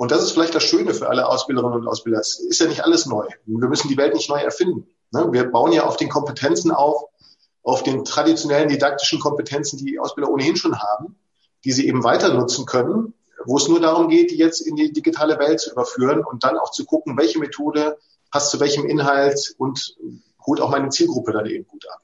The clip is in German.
Und das ist vielleicht das Schöne für alle Ausbilderinnen und Ausbilder. Es ist ja nicht alles neu. Wir müssen die Welt nicht neu erfinden. Ne? Wir bauen ja auf den Kompetenzen auf, auf den traditionellen didaktischen Kompetenzen, die, die Ausbilder ohnehin schon haben, die sie eben weiter nutzen können, wo es nur darum geht, die jetzt in die digitale Welt zu überführen und dann auch zu gucken, welche Methode passt zu welchem Inhalt und holt auch meine Zielgruppe dann eben gut ab.